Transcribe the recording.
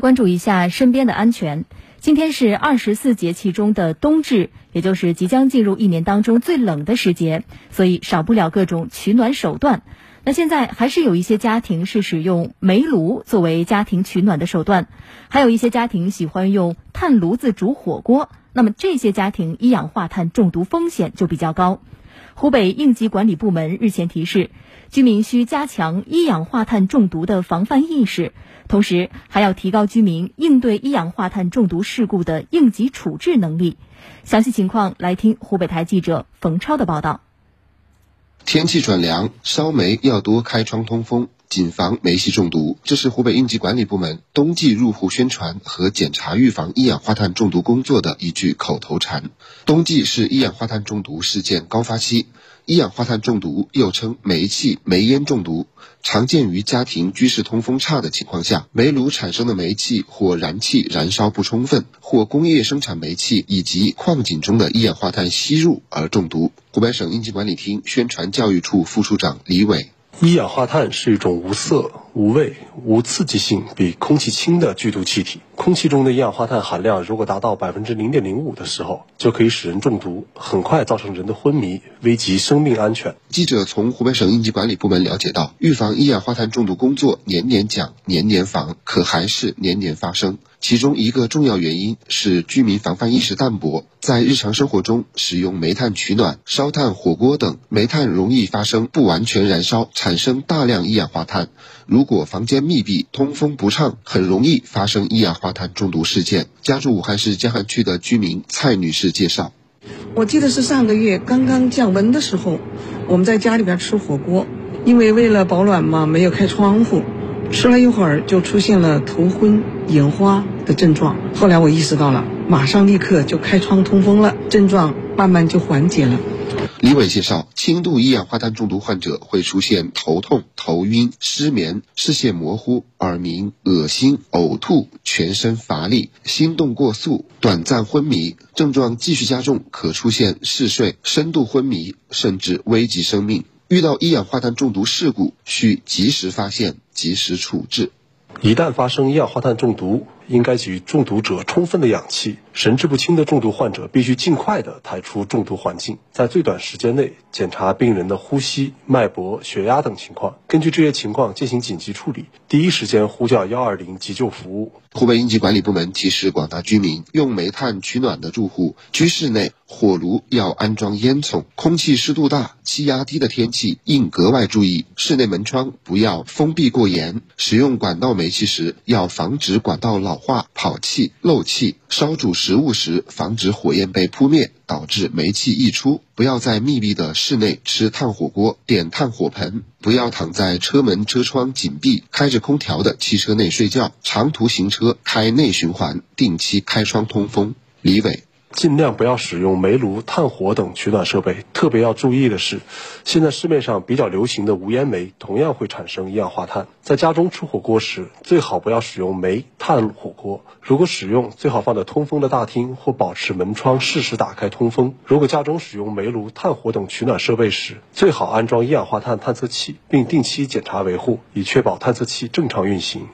关注一下身边的安全。今天是二十四节气中的冬至，也就是即将进入一年当中最冷的时节，所以少不了各种取暖手段。那现在还是有一些家庭是使用煤炉作为家庭取暖的手段，还有一些家庭喜欢用炭炉子煮火锅。那么这些家庭一氧化碳中毒风险就比较高。湖北应急管理部门日前提示，居民需加强一氧化碳中毒的防范意识，同时还要提高居民应对一氧化碳中毒事故的应急处置能力。详细情况来听湖北台记者冯超的报道。天气转凉，烧煤要多开窗通风。谨防煤气中毒，这是湖北应急管理部门冬季入户宣传和检查预防一氧化碳中毒工作的一句口头禅。冬季是一氧化碳中毒事件高发期，一氧化碳中毒又称煤气、煤烟中毒，常见于家庭居室通风差的情况下，煤炉产生的煤气或燃气燃烧不充分，或工业生产煤气以及矿井中的一氧化碳吸入而中毒。湖北省应急管理厅宣传教育处副处长李伟。一氧化碳是一种无色、无味、无刺激性、比空气轻的剧毒气体。空气中的一氧化碳含量如果达到百分之零点零五的时候，就可以使人中毒，很快造成人的昏迷，危及生命安全。记者从湖北省应急管理部门了解到，预防一氧化碳中毒工作年年讲、年年防，可还是年年发生。其中一个重要原因是居民防范意识淡薄，在日常生活中使用煤炭取暖、烧炭火锅等，煤炭容易发生不完全燃烧，产生大量一氧化碳。如果房间密闭、通风不畅，很容易发生一氧化碳中毒事件。家住武汉市江汉区的居民蔡女士介绍：“我记得是上个月刚刚降温的时候，我们在家里边吃火锅，因为为了保暖嘛，没有开窗户。”吃了一会儿，就出现了头昏眼花的症状。后来我意识到了，马上立刻就开窗通风了，症状慢慢就缓解了。李伟介绍，轻度一氧化碳中毒患者会出现头痛、头晕、失眠、视线模糊、耳鸣、恶心、呕吐、全身乏力、心动过速、短暂昏迷，症状继续加重，可出现嗜睡、深度昏迷，甚至危及生命。遇到一氧化碳中毒事故，需及时发现、及时处置。一旦发生一氧化碳中毒，应该给予中毒者充分的氧气。神志不清的重度患者必须尽快的抬出中毒环境，在最短时间内检查病人的呼吸、脉搏、血压等情况，根据这些情况进行紧急处理，第一时间呼叫幺二零急救服务。湖北应急管理部门提示广大居民，用煤炭取暖的住户，居室内火炉要安装烟囱，空气湿度大、气压低的天气应格外注意。室内门窗不要封闭过严，使用管道煤气时要防止管道老化、跑气、漏气。烧煮食物时，防止火焰被扑灭，导致煤气溢出。不要在密闭的室内吃炭火锅，点炭火盆。不要躺在车门车窗紧闭、开着空调的汽车内睡觉。长途行车开内循环，定期开窗通风。李伟。尽量不要使用煤炉、炭火等取暖设备。特别要注意的是，现在市面上比较流行的无烟煤同样会产生一氧化碳。在家中吃火锅时，最好不要使用煤炭火锅。如果使用，最好放在通风的大厅或保持门窗适时打开通风。如果家中使用煤炉、炭火等取暖设备时，最好安装一氧化碳探测器，并定期检查维护，以确保探测器正常运行。